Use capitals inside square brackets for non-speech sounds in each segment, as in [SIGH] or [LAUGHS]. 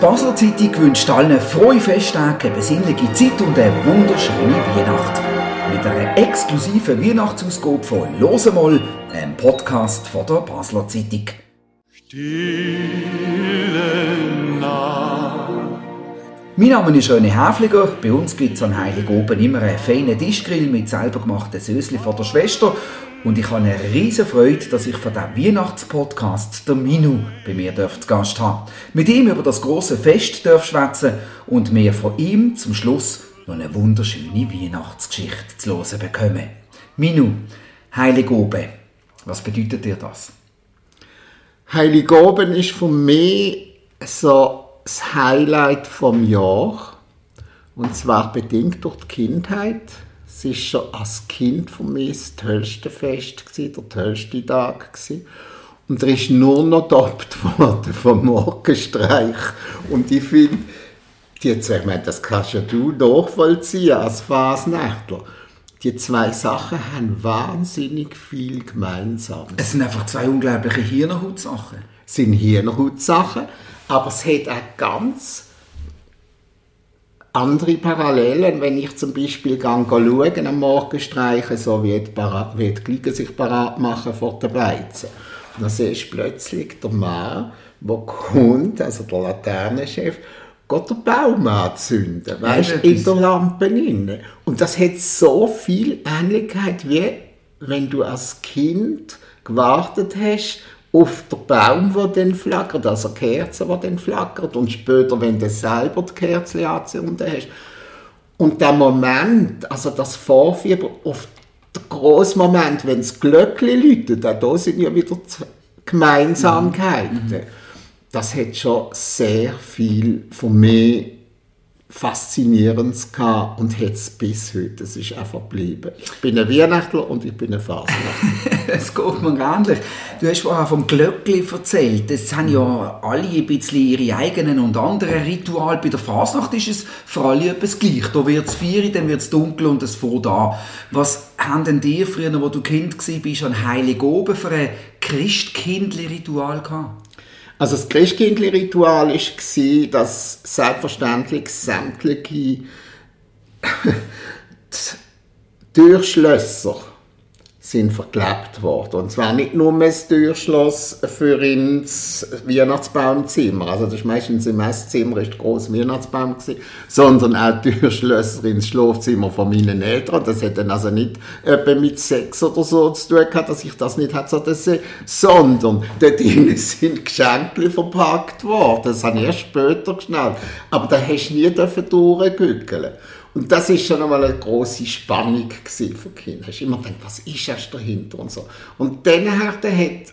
Basler Zeitung wünscht allen frohe Festtage, eine besinnliche Zeit und eine wunderschöne Weihnacht. Mit einer exklusiven Weihnachtsausgabe von «Lose mal», einem Podcast von der Basler Zeitung. Stille Nacht. Mein Name ist René Häfliger. Bei uns gibt es an Heiligoben immer einen feinen Tischgrill mit selber gemachten Sösli von der Schwester. Und ich habe eine riesige Freude, dass ich von diesem Weihnachtspodcast der Minu bei mir zu Gast haben. Mit ihm über das große Fest darf schwätzen und mir von ihm zum Schluss noch eine wunderschöne Weihnachtsgeschichte zu hören bekommen. Minu, Heiligoben, was bedeutet dir das? Heiligoben ist für mich so das Highlight vom Jahr. Und zwar bedingt durch die Kindheit. Es war schon als Kind für mich das tollste Fest, der tollste Tag. Gewesen. Und er ist nur noch getoppt worden vom Morgenstreich. Und ich finde, die zwei, ich meine, das kannst ja du nachvollziehen als Fasnächtler. Die zwei Sachen haben wahnsinnig viel gemeinsam. Es sind einfach zwei unglaubliche Hirnhautsachen. Es sind Hirnhautsachen, aber es hat auch ganz andere Parallelen, wenn ich zum Beispiel gang schauen am Morgenstreichen, so wie die, Para wie die sich parat machen vor der Beizen. Und dann siehst du plötzlich der Mann, der kommt, also der Laternenchef, geht den Baum anzünden, weißt, Ja, in der Lampe inne. Und das hat so viel Ähnlichkeit, wie wenn du als Kind gewartet hast auf den Baum, der dann flackert, also die Kerze, die dann flackert, und später, wenn du selber die Kerze angezündet hast. Und der Moment, also das Vorfieber auf den grossen Moment, wenn das Glöckchen läutet, auch da sind ja wieder Gemeinsamkeiten. Das hat schon sehr viel von mir Faszinierendes gehabt und hat es bis heute. Es ist einfach geblieben. Ich bin ein Weihnachtler und ich bin ein Fasnachtler. Es [LAUGHS] geht mir ähnlich. Du hast vorher vom Glöckli erzählt. Das haben ja alle ein bisschen ihre eigenen und anderen Rituale. Bei der Fasnacht ist es für alle etwas gleich. Da wird es vier, dann wird es dunkel und es fährt an. Was haben denn die früher, wo du Kind warst, an Heiligoben für ein Christkindli-Ritual gehabt? Also das Christkindli-Ritual war, dass selbstverständlich sämtliche [LAUGHS] Türschlösser sind verklebt worden. Und zwar nicht nur das Türschloss für ins Weihnachtsbaumzimmer, also das ist meistens im Esszimmer ist große Weihnachtsbaum gewesen, sondern auch Türschlösser ins Schlafzimmer von meinen Eltern. Das hat dann also nicht etwa mit Sex oder so zu tun gehabt, dass ich das nicht hätte so sehen, sondern dort drinnen sind Geschenke verpackt worden. Das habe ich erst später geschnallt. Aber da hast du nie durchgückeln und das ist schon einmal eine große Spannung für die Kinder. Hast immer gedacht, was ist erst dahinter und so. Und dann hat,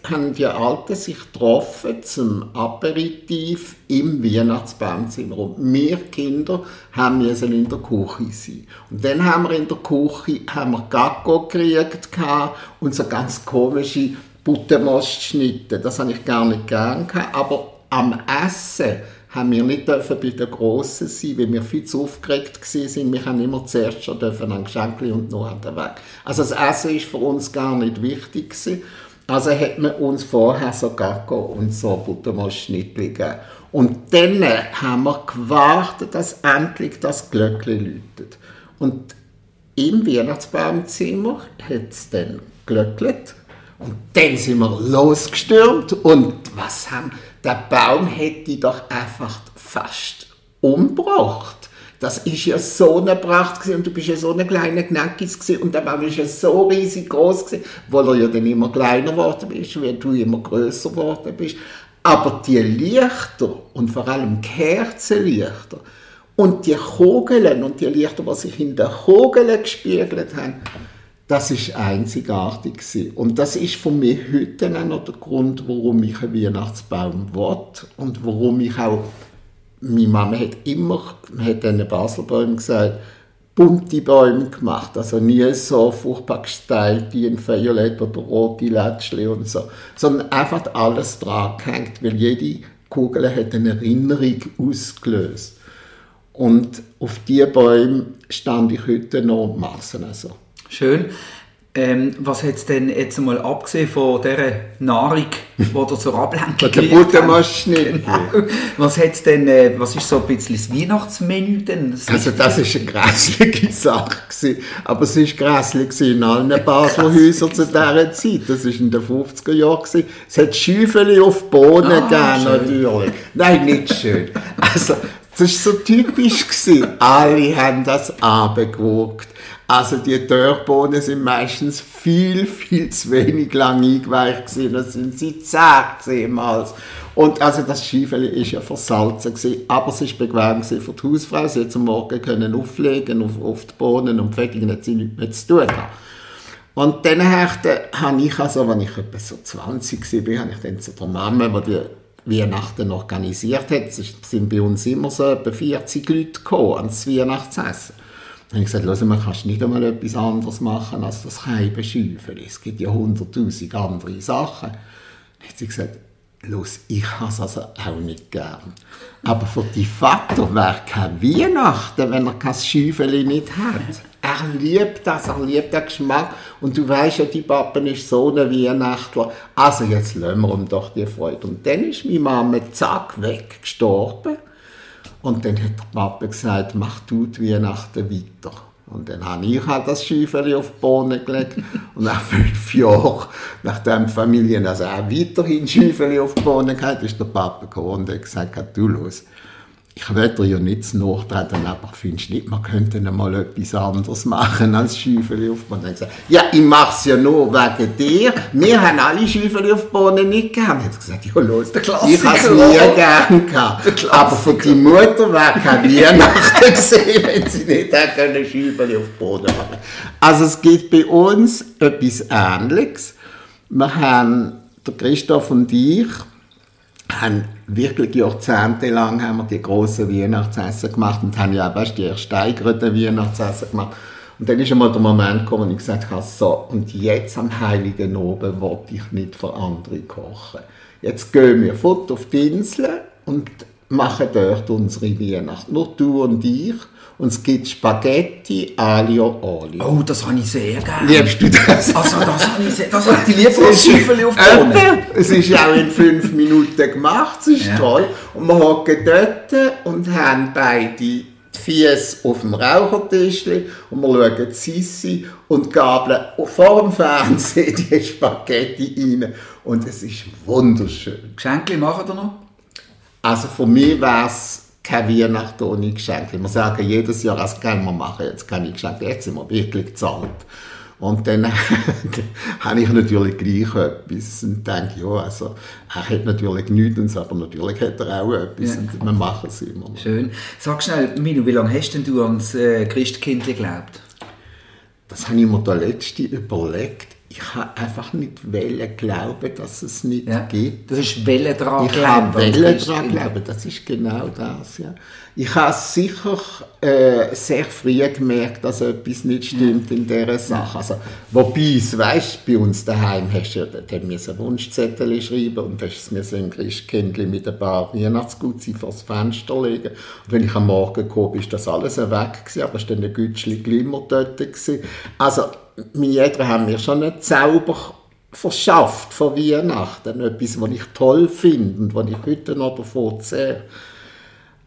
haben die Alten sich getroffen zum Aperitif im Weihnachtsbaumzimmer. Und wir Kinder haben müssen in der Küche sein. Und dann haben wir in der Küche haben wir Gacko gekriegt und so ganz komische Buttermostschnitte. Das habe ich gar nicht gern gehabt. Aber am Essen haben wir nicht dürfen bei den Grossen sein, weil wir viel zu aufgeregt waren. Wir haben immer zuerst schon dürfen ein Geschenk und noch an den Weg. Also das Essen ist für uns gar nicht wichtig gewesen. Also hat man uns vorher so Gacko und so Buttermilchschnittli gegeben. Und dann haben wir gewartet, dass endlich das Glöckchen läutet. Und im Weihnachtsbaumzimmer hat es dann glöckelt. Und dann sind wir losgestürmt und was haben, der Baum hätte doch einfach fast umgebracht. Das ist ja so eine Pracht gewesen, und du bist ja so eine kleine Knackis gewesen, und der Baum ist ja so riesig groß gewesen, weil er ja dann immer kleiner geworden ist, weil du immer größer geworden bist. Aber die Lichter und vor allem Kerzenlichter und die Kugeln und die Lichter, die sich in den Kugeln gespiegelt haben, das ist einzigartig gewesen. und das ist für mich heute noch der Grund, warum ich einen Weihnachtsbaum will und warum ich auch meine Mama hat immer, hat einen Baselbäumen gesagt, bunte Bäume gemacht, also nie so furchtbar gestylt, die in Violett oder rote Lätschli und so, sondern einfach alles dran gehängt, weil jede Kugel hat eine Erinnerung ausgelöst. Und auf diese Bäume stand ich heute noch und mache es also. Schön. Ähm, was hat es denn jetzt mal abgesehen von dieser Nahrung, [LAUGHS] die ihr zur Ablenkung der? Buttermaschine. Genau. Was hat's denn, äh, was ist so ein bisschen das Weihnachtsmenü denn? Das Also das ist eine grässliche [LAUGHS] Sache gewesen. Aber es ist grässlich in allen [LAUGHS] Basler Häusern zu dieser Zeit. Das war in den 50er Jahren. gewesen. Es hat Schäufeli auf Bohnen Ah, gegeben, natürlich. Nein, nicht schön. Also, das war so typisch. Gewesen. Alle haben das abgeguckt. Also die Dörrbohnen sind meistens viel, viel zu wenig lang eingeweicht gewesen. Das sind sie zart zehnmals. Und also das Schiefeli ist ja versalzen gewesen, aber es ist bequem gewesen für die Hausfrau. Sie hat am Morgen können auflegen auf, auf die Bohnen und fertig, hat sie nichts mehr zu tun gehabt. Und dann habe ich, also, als ich etwa so 20 war, habe ich dann zu der Mama, die die Weihnachten organisiert hat, es sind bei uns immer so etwa 40 Leute gekommen ans Weihnachtsessen. Habe ich gesagt, mal, kannst du nicht einmal etwas anderes machen als das Keibenschäufeli? Es gibt ja hunderttausend andere Sachen. Dann hat sie gesagt, los, ich habe es also auch nicht gern. Aber für die Vater wäre kein Weihnachten, wenn er kein Schäufeli nicht hat. Er liebt das, er liebt den Geschmack. Und du weißt ja, die Pappen ist so ein Weihnachtler. Also jetzt lassen wir ihm doch die Freude. Und dann ist meine Mama zack weggestorben. Und dann hat der Papa gesagt, mach du die Weihnachten weiter. Und dann habe ich halt das Schäufeli auf die Bohnen gelegt. [LAUGHS] Und nach fünf Jahren, nachdem die Familie also auch weiterhin Schäufeli auf die Bohnen gehabt ist der Papa gekommen und hat gesagt, du los, ich will ja nicht zu nachtreten, aber findest du nicht, wir könnten mal etwas anderes machen als Schäufeli auf die Bohnen? Dann gesagt, ja, ich mache es ja nur wegen dir. Wir haben alle Schäufeli auf die Bohnen nicht gern. Dann hat gesagt, ja los, Klassiker, ich habe es nie gern gehabt. Aber für die Mutter wäre kein Weihnachten gewesen, wenn sie nicht hätte können Schäufeli auf den Boden haben. Also es gibt bei uns etwas Ähnliches. Wir haben, der Christoph und ich, haben wirklich jahrzehntelang haben wir die grossen Weihnachtsessen gemacht und haben ja auch weißt, die erst steigerten Weihnachtsessen gemacht. Und dann ist einmal der Moment gekommen, wo ich gesagt habe, so, und jetzt am Heiligen Oben wollte ich nicht für andere kochen. Jetzt gehen wir fort auf die Insel und machen dort unsere Weihnacht. Nur du und ich. Und es gibt Spaghetti aglio olio. Oh, das habe ich sehr gerne. Liebst du das? Also, das habe ich sehr, das lieber als Schäufeli auf die Bohnen. [LAUGHS] Es ist auch in fünf Minuten gemacht, es ist Ja. toll. Und wir hocken dort und haben beide die Füße auf dem Rauchertisch und wir schauen Sissi und gabeln vor dem Fernsehen die Spaghetti rein. Und es ist wunderschön. Geschenke machen wir noch? Also für mich wäre es keine Weihnachten ohne Geschenke. Wir sagen jedes Jahr, das können wir machen, jetzt keine Geschenke, jetzt sind wir wirklich gezahlt. Und dann [LAUGHS] habe ich natürlich gleich etwas und denke, ja, also, er hat natürlich nichts, aber natürlich hat er auch etwas Ja. und wir machen es immer. noch. Schön. Sag schnell, Minu, wie lange hast denn du ans äh, Christkind geglaubt? Das habe ich mir der letzte überlegt. Ich habe einfach nicht wollen glauben, dass es nicht Ja. gibt. Das ist Welle dran Ich glauben Welle daran glauben, das ist genau das. Ja. Ich habe sicher äh, sehr früh gemerkt, dass etwas nicht stimmt in dieser Sache. Also, wobei es, weißt, bei uns daheim hast du ja dann müssen Wunschzettel schreiben und hast es ein Christkindli mit ein paar Weihnachtsgutzi vor das Fenster legen. Und wenn ich am Morgen kam, ist das alles weg gewesen, aber es war dann ein Gütschli Glimmer dort. Gewesen. Also, meine Eltern haben mir schon einen Zauber verschafft von Weihnachten. Etwas, was ich toll finde und was ich heute noch davon sehe.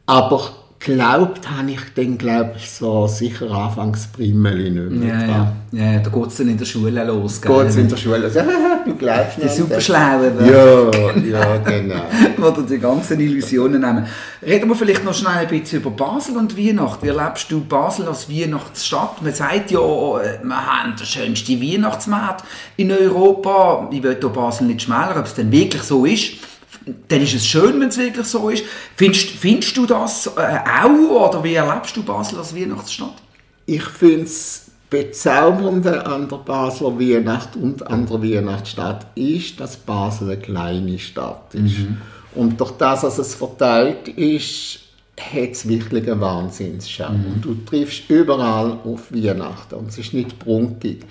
Aber geglaubt habe ich dann, glaube ich, so sicher anfangs Primmeli nicht mehr Ja, ja. ja, da geht es dann in der Schule los. gell? Geht's in der Schule sagt, [LAUGHS] du glaubst Die nicht. Superschlauen. Ja, ja, genau. [LAUGHS] Oder die ganzen Illusionen nehmen. Reden wir vielleicht noch schnell ein bisschen über Basel und Weihnachten. Wie erlebst du Basel als Weihnachtsstadt? Man sagt ja, äh, wir haben den schönsten Weihnachtsmarkt in Europa. Ich will hier Basel nicht schmälern, ob es denn wirklich so ist. Dann ist es schön, wenn es wirklich so ist. Findest, findest du das äh, auch? Oder wie erlebst du Basel als Weihnachtsstadt? Ich finde es Bezaubernde an der Basler Weihnacht und an der Weihnachtsstadt ist, dass Basel eine kleine Stadt ist. Und durch das, dass es verteilt ist, hat es wirklich einen Wahnsinnsschau. Und du triffst überall auf Weihnachten und es ist nicht prunkig.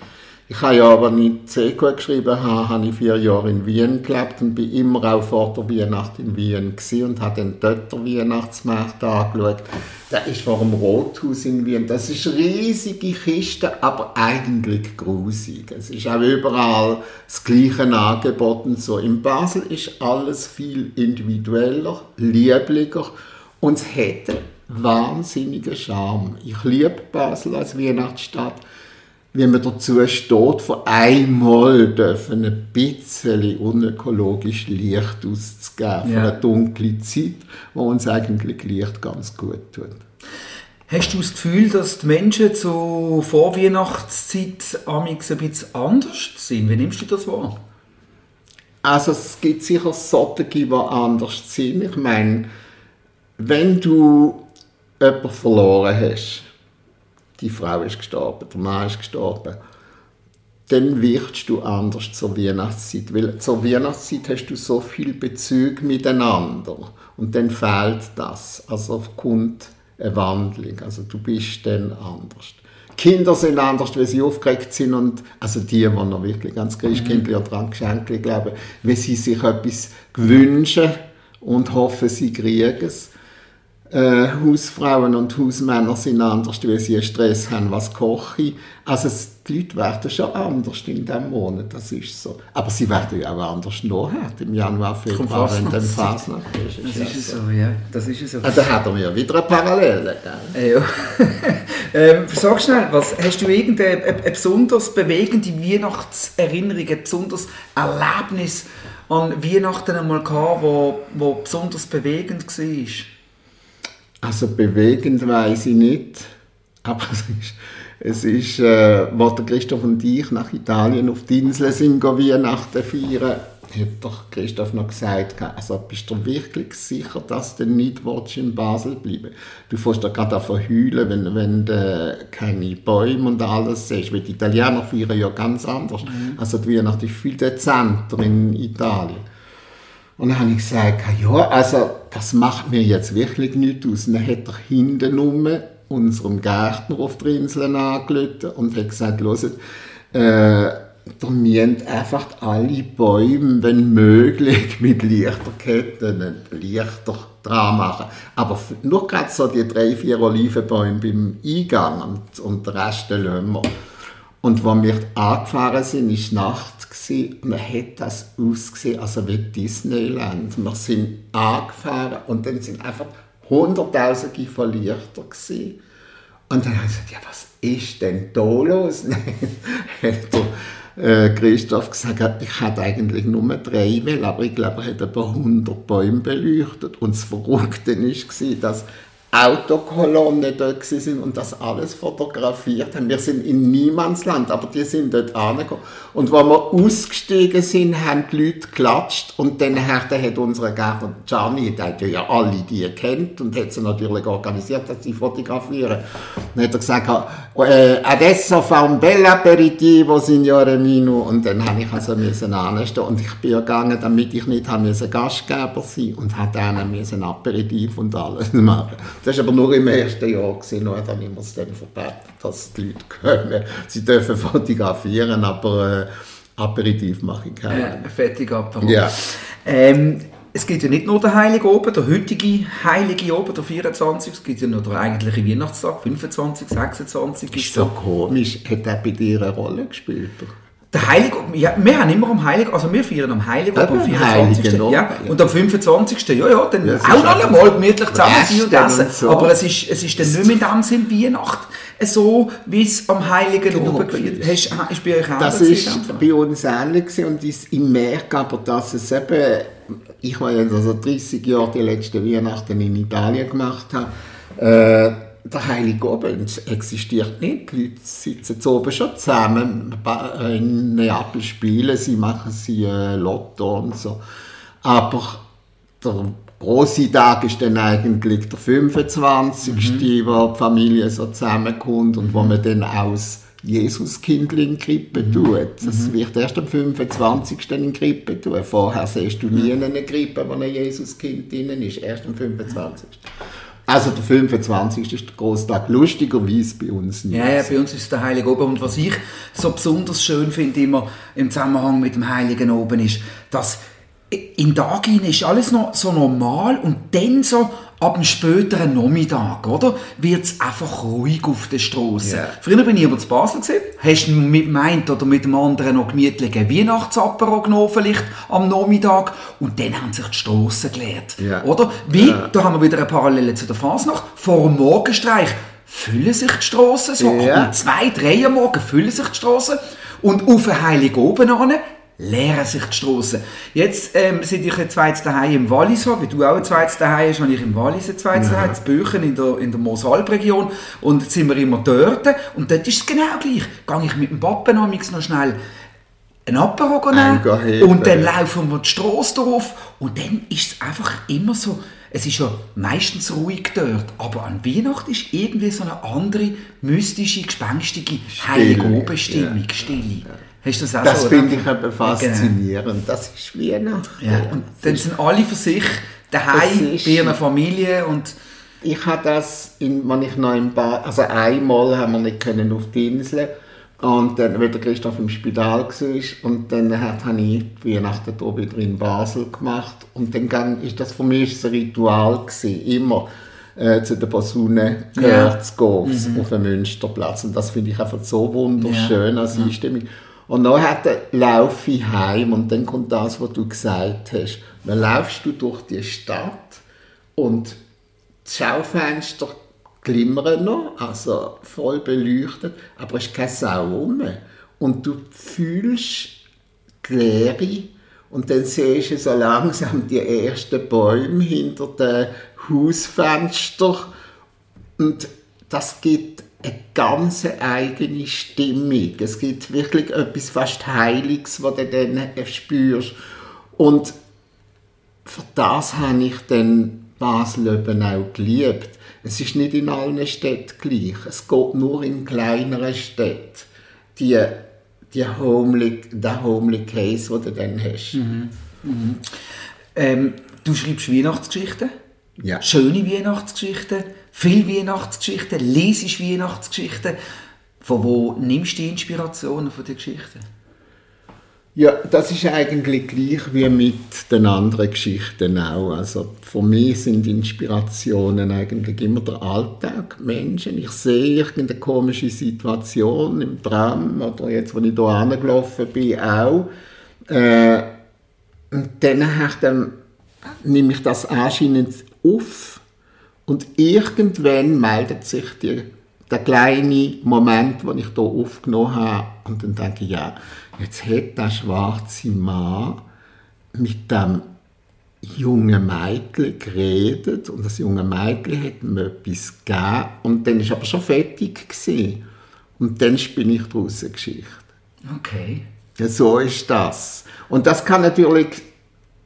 Ich habe ja aber nicht CQ geschrieben, habe, habe ich vier Jahre in Wien gelebt und bin immer auch vor der Weihnacht in Wien und habe dann dort den Weihnachtsmarkt angeschaut. Der ist vor dem Rothaus in Wien. Das ist riesige Kiste, aber eigentlich grusig. Es ist auch überall das gleiche Angebot und so. In Basel ist alles viel individueller, lieblicher und es hätte wahnsinnigen Charme. Ich liebe Basel als Weihnachtsstadt wie man dazu steht, von einmal dürfen ein bisschen unökologisch Licht auszugeben, für eine dunkle Zeit, wo uns eigentlich Licht ganz gut tut. Hast du das Gefühl, dass die Menschen zur Vorweihnachtszeit amix ein bisschen anders sind? Wie nimmst du das wahr? Also es gibt sicher solche, die anders sind. Ich meine, wenn du jemanden verloren hast, die Frau ist gestorben, der Mann ist gestorben, dann wirkst du anders zur Weihnachtszeit. Weil zur Weihnachtszeit hast du so viel Bezug miteinander und dann fehlt das. Also kommt eine Wandlung. Also du bist dann anders. Kinder sind anders, weil sie aufgeregt sind und also die, die noch wirklich ganz Christkindli oder an Geschenke glauben, wenn sie sich etwas wünschen und hoffen, sie kriegen es äh, Hausfrauen und Hausmänner sind anders, weil sie Stress haben, was koche. Also es, die Leute werden schon anders in diesem Monat, das ist so. Aber sie werden ja auch anders nachher, im Januar, Februar, wenn dann Fasnacht ist. Das ist es so, ja. Das ist so. Ah, da hat er mir wieder eine Parallele, gell? Ja. [LAUGHS] ähm, sag schnell, was, hast du irgendeine eine, eine besonders bewegende Weihnachtserinnerung, ein besonderes Erlebnis an Weihnachten einmal gehabt, wo, wo besonders bewegend war? Also bewegend weiß ich nicht, aber es ist, es ist äh, wo der Christoph und ich nach Italien auf die Insel sind, Weihnachten feiern, hat doch Christoph noch gesagt, also bist du wirklich sicher, dass du nicht in Basel bleiben Du fährst doch gerade verheulen, wenn, wenn du keine Bäume und alles siehst, weil die Italiener feiern ja ganz anders. Mhm. Also die Weihnacht ist viel dezenter in Italien. Und dann habe ich gesagt, ja, also das macht mir jetzt wirklich nichts aus. Dann hat er hinten rum unserem Gärtner auf der Insel angelötet und hat gesagt, hört, äh, wir müssen einfach alle Bäume, wenn möglich, [LAUGHS] mit Lichterketten Lichter dran machen. Aber nur gerade so die drei, vier Olivenbäume beim Eingang und, und den Rest lassen wir. Und als wir angefahren sind, war Nacht und man hat das ausgesehen, also wie Disneyland. Wir sind angefahren und dann sind einfach hunderttausende von Lichter gewesen. Und dann habe ich gesagt, ja, was ist denn da los? [LAUGHS] hat der, äh, Christoph gesagt, ich hatte eigentlich nur drei Well, aber ich glaube, er hat etwa 100 Bäume beleuchtet. Und das Verrückte war, dass Autokolonne dort sind und das alles fotografiert haben. Wir sind in Niemandsland, aber die sind dort angekommen. Und als wir ausgestiegen sind, haben die Leute geklatscht und dann hat, hat unser Gärtner Gianni, der hat ja alle die kennt und hat sie natürlich organisiert, dass sie fotografieren. Dann hat er gesagt, äh, adesso fa un bel aperitivo, signore Minu. Und dann habe ich also müssen anstehen und ich bin gegangen, damit ich nicht Gastgeber sein und hat dann müssen Aperitif und alles [LAUGHS] machen. Das war aber nur im ersten Jahr, gewesen, dann habe ich es dann verbeten, dass die Leute können. Sie dürfen [LAUGHS] fotografieren, aber äh, Aperitif mache ich keine. Äh, fertig Aperitif. Ja. Ähm, es gibt ja nicht nur den Heiligen Oben, der heutige Heilige Oben, der 24. Es gibt ja noch den eigentlichen Weihnachtstag, 25, 26. Ist so komisch. Hat der bei dir eine Rolle gespielt? Der Heilige, ja, wir haben immer am Heiligen, also wir feiern am Heiligen am 24. Ja, ja, und am 25. ja, ja, dann ja, auch noch einmal gemütlich zusammen sein und essen. So. Aber es ist, es ist dann nicht mehr in dem Sinn Weihnacht so, wie es am Heiligen genau, Oben gefeiert hast. Ist bei euch auch Das ist bei uns ähnlich und ich merke aber, dass es eben, ich war jetzt also 30 Jahre die letzten Weihnachten in Italien gemacht habe, äh, der Heilige Abend existiert nicht. Die Leute sitzen zu oben schon zusammen in Neapel spielen, sie machen sie äh, Lotto und so. Aber der große Tag ist dann eigentlich der 25. Mhm. wo die Familie so zusammenkommt und wo man dann aus Jesuskind in Krippe mhm. tut. Das mhm. wird erst am 25. in Krippe tun. Vorher siehst du nie eine Krippe, wo ein Jesuskind drin ist, erst am 25. Also der 25. ist der Großtag, lustigerweise bei uns nicht. Ja, ja, bei uns ist der Heilige Oben. Und was ich so besonders schön finde immer im Zusammenhang mit dem Heiligen Oben ist, dass in Tag ist alles noch so normal und dann so ab dem späteren Nachmittag, oder? Wird es einfach ruhig auf der Straße. Yeah. Früher bin ich aber zu Basel gesehen. Hast du mit dem einen oder mit dem anderen noch gemütlich Weihnachtsapero genommen, vielleicht am Nachmittag? Und dann haben sich die Straßen geleert. Yeah. Oder? Wie, yeah. da haben wir wieder eine Parallele zu der Fasnacht. Vor dem Morgenstreich füllen sich die Straßen so. Yeah. Um zwei, drei am Morgen füllen sich die Straßen. Und auf den Heiligen oben leeren sich die Strassen. Jetzt ähm, sind ich ein zweites daheim im Wallis, wie du auch ein zweites daheim hast, habe ich im Wallis ein zweites daheim, in Büchen in der, in der Mosalp-Region und jetzt sind wir immer dort und dort ist es genau gleich. Gehe ich mit dem Pappen noch schnell ein Apero nehmen und dann laufen wir die Strasse drauf und dann ist es einfach immer so, es ist ja meistens ruhig dort, aber an Weihnachten ist irgendwie so eine andere, mystische, gespenstige Heilig-Oben-Stimmung, ja. Stille. Ja. Hast du das auch Das so, finde ich faszinierend. Genau. Das ist Weihnachten. Ja, und dann sind alle für sich daheim bei ihrer Familie und ich habe das, in, wenn ich noch im Bad, also einmal haben wir nicht können auf die Insel und dann, weil der Christoph im Spital war und dann hat, habe ich Weihnachten hier wieder in Basel gemacht und dann ist das für mich ein Ritual gewesen, immer äh, zu der Posaune gehört ja. zu gehen mhm. auf dem Münsterplatz und das finde ich einfach so wunderschön ja. als Einstimmung. Und dann hat er, laufe ich heim und dann kommt das, was du gesagt hast. Dann laufst du durch die Stadt und die Schaufenster glimmern noch, also voll beleuchtet, aber es ist keine Sau rum. Und du fühlst die Leere und dann siehst du so langsam die ersten Bäume hinter den Hausfenstern und das gibt eine ganz eigene Stimmung. Es gibt wirklich etwas fast Heiliges, was du dann spürst. Und für das habe ich dann Basel eben auch geliebt. Es ist nicht in allen Städten gleich. Es geht nur in kleineren Städten. Die, die homely, der homely Case, den du dann hast. Mhm. Mhm. Ähm, du schreibst Weihnachtsgeschichten? Ja. Schöne Weihnachtsgeschichten? Viele Weihnachtsgeschichten, lesest Weihnachtsgeschichten. Von wo nimmst du die Inspirationen von den Geschichten? Ja, das ist eigentlich gleich wie mit den anderen Geschichten auch. Also für mich sind Inspirationen eigentlich immer der Alltag, Menschen. Ich sehe irgendeine komische Situation im Tram oder jetzt, wo ich hier angelaufen bin, auch. Äh, und dann, dann nehme ich das anscheinend auf und irgendwann meldet sich die, der kleine Moment, den ich hier aufgenommen habe. Und dann denke ich, ja, jetzt hat der schwarze Mann mit dem jungen Mädchen geredet und das junge Mädchen hat mir etwas gegeben und dann war aber schon fertig gewesen. und dann spinne ich daraus eine Geschichte. Okay. Ja, so ist das. Und das kann natürlich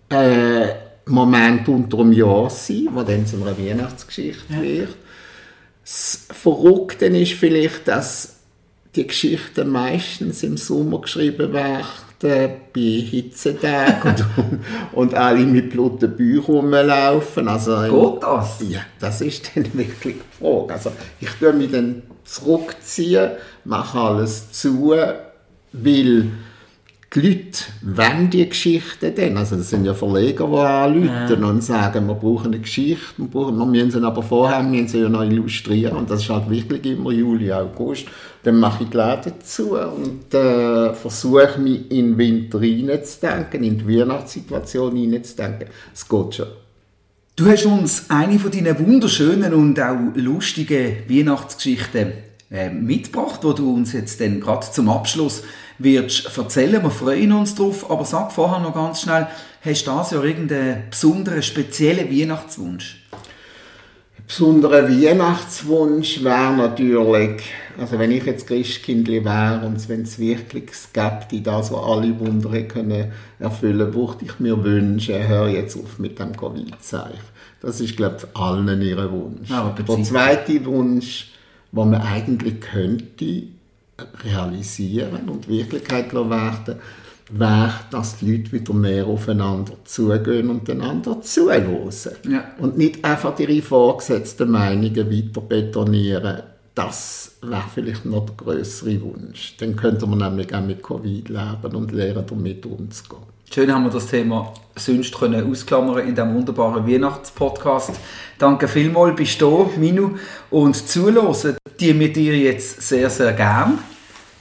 äh, Moment unter dem Jahr sein, wo dann zu einer Weihnachtsgeschichte ja. wird. Das Verrückte ist vielleicht, dass die Geschichten meistens im Sommer geschrieben werden, bei Hitzetagen und, [LAUGHS] und alle mit blutigen Büchern rumlaufen. Also, Geht das? Ja, das ist [LAUGHS] dann wirklich die Frage. Also, ich tue mich dann zurückziehen, mache alles zu, weil die Leute wollen die Geschichten dann. Also das sind ja Verleger, die anrufen ja. und sagen, wir brauchen eine Geschichte, wir, brauchen, wir müssen sie aber vorher müssen sie ja noch illustrieren. Und das ist halt wirklich immer Juli, August. Dann mache ich die Läden zu und äh, versuche mich in den Winter reinzudenken, in die Weihnachtssituation reinzudenken. Es geht schon. Du hast uns eine von deinen wunderschönen und auch lustigen Weihnachtsgeschichten äh, mitgebracht, wo du uns jetzt dann gerade zum Abschluss wirst erzählen. Wir freuen uns drauf. Aber sag vorher noch ganz schnell, hast du das ja irgendeinen besonderen, speziellen Weihnachtswunsch? Ein besonderer Weihnachtswunsch wäre natürlich, also wenn ich jetzt Christkindli wäre und wenn es wirklich gibt, das, was alle Wunder können erfüllen, würde ich mir wünschen, hör jetzt auf mit dem Covid-Zeichen. Das ist, glaube ich, allen ihr Wunsch. Aber der zweite Wunsch, den man eigentlich könnte, realisieren und Wirklichkeit werden, wäre, dass die Leute wieder mehr aufeinander zugehen und einander zuhören. Ja. Und nicht einfach ihre vorgesetzten Meinungen weiter betonieren. Das wäre vielleicht noch der größere Wunsch. Dann könnte man nämlich auch mit Covid leben und lernen, damit umzugehen. Schön haben wir das Thema sonst können ausklammern in diesem wunderbaren Weihnachtspodcast. Danke vielmals, bist du Minu. Und zuhören, die mit dir jetzt sehr, sehr gern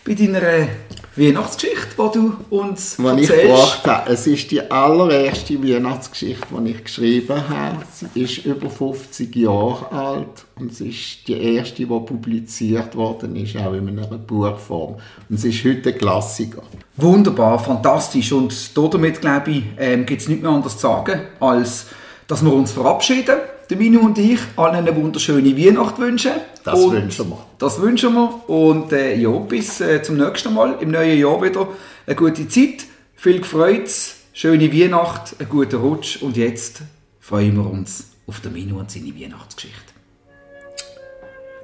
bei deiner Weihnachtsgeschichte, die du uns ich erzählst. habe, es ist die allererste Weihnachtsgeschichte, die ich geschrieben habe. Sie ist über 50 Jahre alt und sie ist die erste, die publiziert worden ist, auch in einer Buchform. Und sie ist heute ein Klassiker. Wunderbar, fantastisch. Und damit, glaube ich, ähm, gibt es nichts mehr anderes zu sagen, als dass wir uns verabschieden. Der Minu und ich allen eine wunderschöne Weihnacht wünschen. Das und wünschen wir. Das wünschen wir. Und äh, ja, bis äh, zum nächsten Mal, im neuen Jahr wieder. Eine gute Zeit, viel Freude, schöne Weihnacht, einen guten Rutsch. Und jetzt freuen wir uns auf den Minu und seine Weihnachtsgeschichte.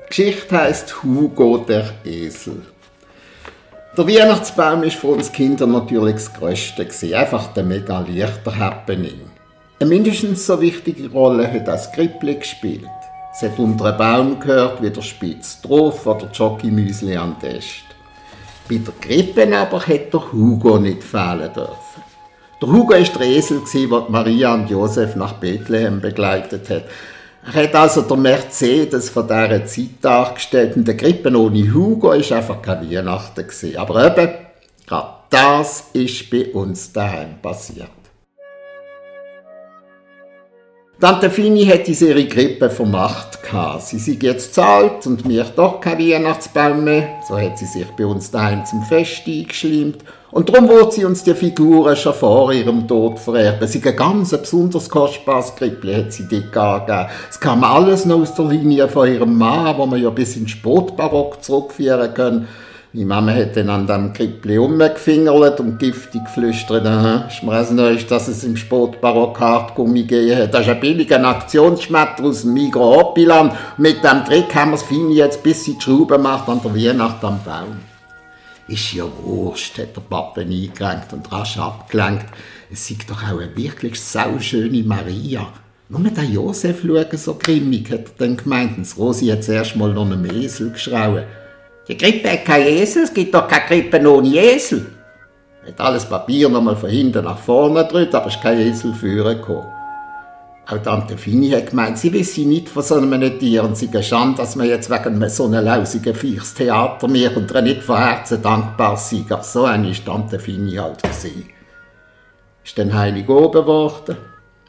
Die Geschichte heisst Hugo der Esel. Der Weihnachtsbaum ist für uns Kinder natürlich das Größte. gewesen. Einfach der mega leichter Happening. Eine mindestens so wichtige Rolle hat das Krippli gespielt. Es hat unter einem Baum gehört, wie der Spitz drauf oder Jockey-Müsli den Test. Bei der Krippe aber hätte der Hugo nicht fehlen dürfen. Der Hugo war der Esel, der Maria und Josef nach Bethlehem begleitet hat. Er hat also der Mercedes von dieser Zeit dargestellt und der Krippen ohne Hugo ist einfach kein Weihnachten. Aber eben, gerade das ist bei uns daheim passiert. Tante Fini hat uns ihre Grippe vermacht. Sie sind jetzt zu alt und mir doch kein Weihnachtsbaum mehr. So hat sie sich bei uns daheim zum Fest eingeschleimt. Und darum wollte sie uns die Figuren schon vor ihrem Tod vererben. Sie ein ganz besonders kostbares Krippli hat sie dort angegeben. Es kam alles noch aus der Linie von ihrem Mann, wo man ja bis in den Spätbarock zurückführen können. Meine Mama hat dann an dem Krippli rumgefingert und giftig geflüstert, mir also neu, dass es im Spätbarock Hartgummi gegeben hat. Das ist ein billiger Aktionsschmetter aus dem Migros Oppiland. Mit dem Trick haben wir es Fini jetzt bis sie die Schraube macht an der Weihnacht am Baum. Ist ja wurscht, hat der Papa eingerenkt und rasch abgelenkt. Es sieht doch auch eine wirklich sauschöne Maria. Nur der Josef schauen so grimmig, hat er dann gemeint. Und das Rosi hat zuerst mal noch einen Esel geschrauen. Die Krippe hat kein Esel, es gibt doch keine Krippe ohne Esel. Hat alles Papier nochmal von hinten nach vorne gedrückt, aber es ist kein Esel führen gekommen. Auch Tante Fini hat gemeint, sie wisse nicht von so einem Tier und sie geschand, dass man jetzt wegen so einem lausigen Viechs Theater mir und nicht von Herzen dankbar sei. Aber so eine ist Tante Fini halt gewesen. Ist dann heilig oben geworden.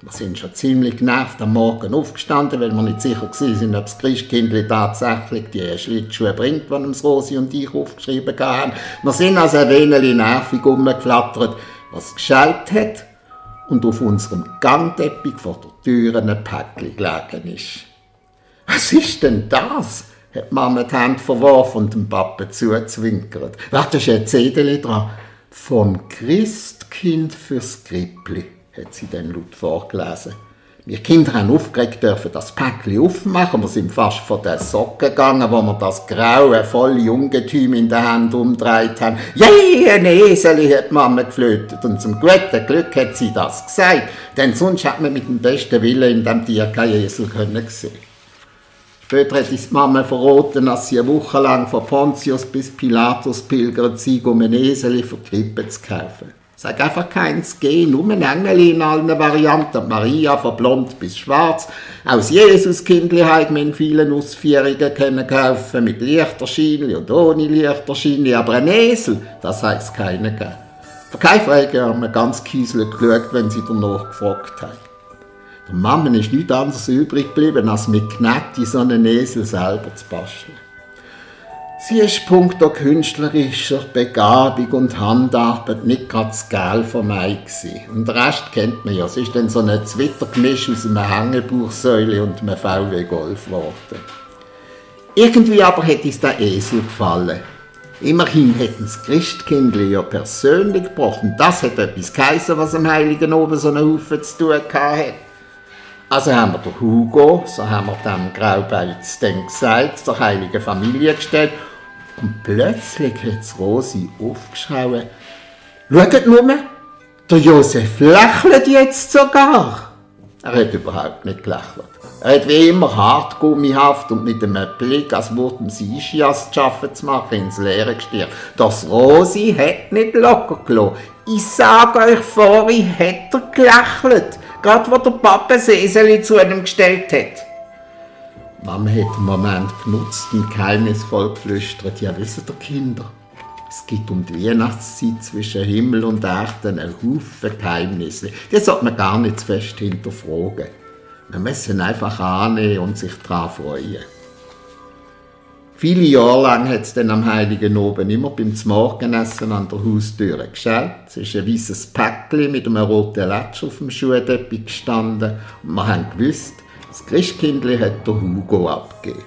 Wir sind schon ziemlich genervt am Morgen aufgestanden, weil wir nicht sicher waren, ob das Christkindli tatsächlich die Schlittschuhe bringt, die uns Rosi und ich aufgeschrieben haben. Wir sind also ein wenig nervig rumgeflattert, was geschallt hat und auf unserem Gangteppich vor der Tür ein Päckchen gelegen ist. Was ist denn das? hat Mama die Hand verworfen und dem Papa zuzwinkert. Warte, ist ein Zettel dran. Vom Christkind fürs Krippli, hat sie dann laut vorgelesen. Wir Kinder haben aufgeregt dürfen das Päckchen aufmachen. Wir sind fast von den Socken gegangen, wo wir das graue, volle Ungetüm in der Hand umdreht haben. Jee, ein Esel, hat Mama geflötet. Und zum guten Glück hat sie das gesagt. Denn sonst hat man mit dem besten Willen in dem Tier kein Esel können sehen. Später hat uns die Mama verraten, dass sie eine Woche lang von Pontius bis Pilatus pilgert sei, um ein Esel für die Krippe zu kaufen. Hat einfach keins gegeben, nur ein Engel in allen Varianten. Maria von blond bis schwarz. Aus Jesuskindli hat man in vielen Ausführungen können kaufen, mit Lichterschein und ohne Lichterschein. Aber ein Esel, das es keinen gegeben. Frage haben wir ganz kieselig geschaut, wenn sie danach gefragt haben. Der Mama ist nichts anderes übrig geblieben, als mit Knetti so einen Esel selber zu basteln. Sie ist punkto künstlerischer Begabung und Handarbeit nicht das Gel von gewesen. Und den Rest kennt man ja. Sie ist dann so ein Zwittergemisch aus einer Hängebuchsäule und einem VW Golf geworden. Irgendwie aber hat uns der Esel gefallen. Immerhin hätten das Christkindli ja persönlich gebrochen. Das hat etwas geheißen, was am Heiligen oben so einen Haufen zu tun hatte. Also haben wir den Hugo, so haben wir dem Graubeiz dann gesagt, zur heiligen Familie gestellt. Und plötzlich hat Rosi aufgeschaut. Schaut nur, der Josef lächelt jetzt sogar. Er hat überhaupt nicht gelächelt. Er hat wie immer hartgummihaft und mit einem Blick, als würde ihm sein Schias zu arbeiten zu machen, ins Leere gestiert. Das Rosi hat nicht locker gelassen. Ich sage euch vorhin, hat er gelächelt. Gerade wo der Papa Seseli zu ihm gestellt hat. Mama hat den Moment genutzt und geheimnisvoll geflüstert, ja wisst ihr Kinder, es gibt um die Weihnachtszeit zwischen Himmel und Erde einen Haufen Geheimnisse. Die sollte man gar nicht zu fest hinterfragen. Wir müssen einfach annehmen und sich daran freuen. Viele Jahre lang hat es dann am Heiligen Oben immer beim Morgenessen an der Haustür geschaut. Es ist ein weißes Päckchen mit einem roten Latsch auf dem Schuhteppich gestanden und wir haben gewusst, das Christkindli hat der Hugo abgegeben.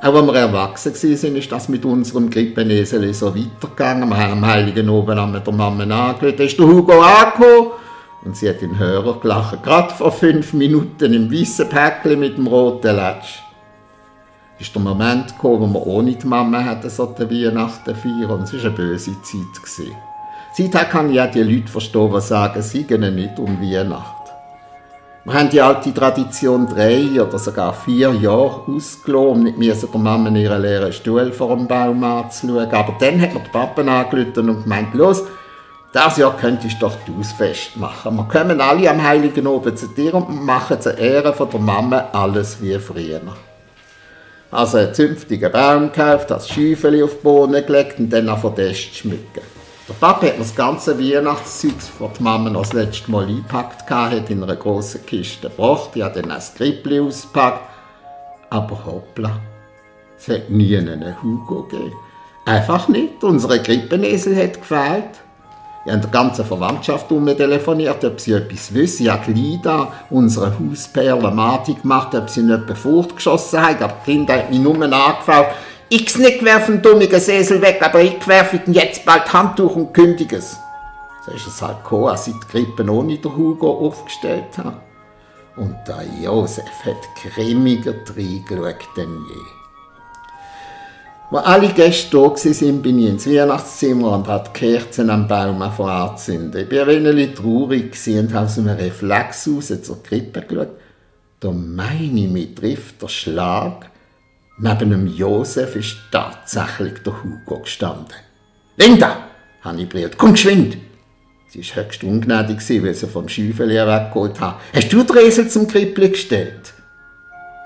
Auch als wir erwachsen waren, ist das mit unserem Grippenesel so weitergegangen. Wir haben am Heiligen Oben an der Mama angeschaut, da ist der Hugo angekommen. Und sie hat den Hörer gelacht, gerade vor fünf Minuten im weißen Päckchen mit dem roten Latsch ist der Moment gekommen, wo wir ohne die Mama hatten, so die Weihnachten feiern. Und es war eine böse Zeit. Gewesen. Seither kann ich auch die Leute verstehen, die sagen, sie gehen nicht um Weihnacht. Wir haben die alte Tradition drei oder sogar vier Jahre ausgelassen, um nicht der Mama ihren leeren Stuhl vor dem Baum anzuschauen. Aber dann hat mir der Papa angerufen und gemeint, los, das Jahr könntest du doch die Ausfest machen. Wir kommen alle am Heiligen Oben zu dir und machen zur Ehre von der Mama alles wie früher. Also einen zünftigen Baum gekauft, das Schäufeli auf den Boden gelegt und dann auf den Test schmücken. Der Papa hat mir das ganze Weihnachtszeug, das die Mama noch das letzte Mal eingepackt hat, in einer grossen Kiste gebracht. Ich habe dann ein Skrippli ausgepackt. Aber hoppla, es hat nie einen Hugo gegeben. Einfach nicht. Unsere Krippenesel hat gefehlt. Ich habe der ganzen Verwandtschaft telefoniert, ob sie etwas wissen. Ich habe Lida, unsere Hausperle, Mati gemacht, ob sie nicht fortgeschossen haben. Aber die Kinder haben mich nur angefragt, ich nicht werfen dummigen Sesel weg, aber ich werfe ihn jetzt bald Handtuch und kündige es. So ist es halt gekommen, als ich die Krippe ohne den Hugo aufgestellt habe. Und der Josef hat grimmiger reingeschaut denn je. Als alle Gäste da waren, bin ich ins Weihnachtszimmer und habe die Kerzen am Baum anzünden. Ich war ein wenig traurig und habe aus einem Reflex raus zur Krippe geschaut. Da meine ich, mich trifft der Schlag. Neben dem Josef ist tatsächlich der Hugo gestanden. Linda, habe ich brilliert, komm geschwind! Sie war höchst ungnädig, weil sie vom Schäufeli weggeholt hat. Hast du den Esel zum Krippli gestellt?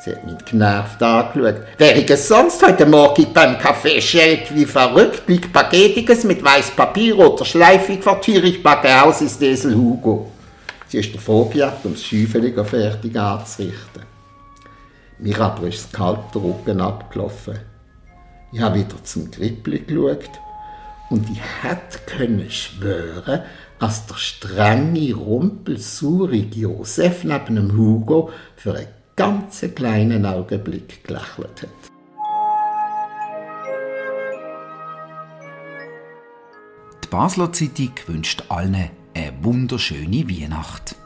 Sie hat mich genervt angeschaut. Wäre ich es sonst heute Morgen beim Café schellt wie verrückt, liegt Paketiges mit weiß Papier oder schleifig vertiere ich backe aus, ist Esel Hugo. Sie ist davor gejagt, um das Schäufeli fertig anzurichten. Mir aber ist das kalte Rücken abgelaufen. Ich habe wieder zum Krippli geschaut und ich hätte können schwören, als der strenge, rumpelsaurige Josef neben dem Hugo für einen ganz kleinen Augenblick gelächelt hat. Die Basler Zeitung wünscht allen eine wunderschöne Weihnacht.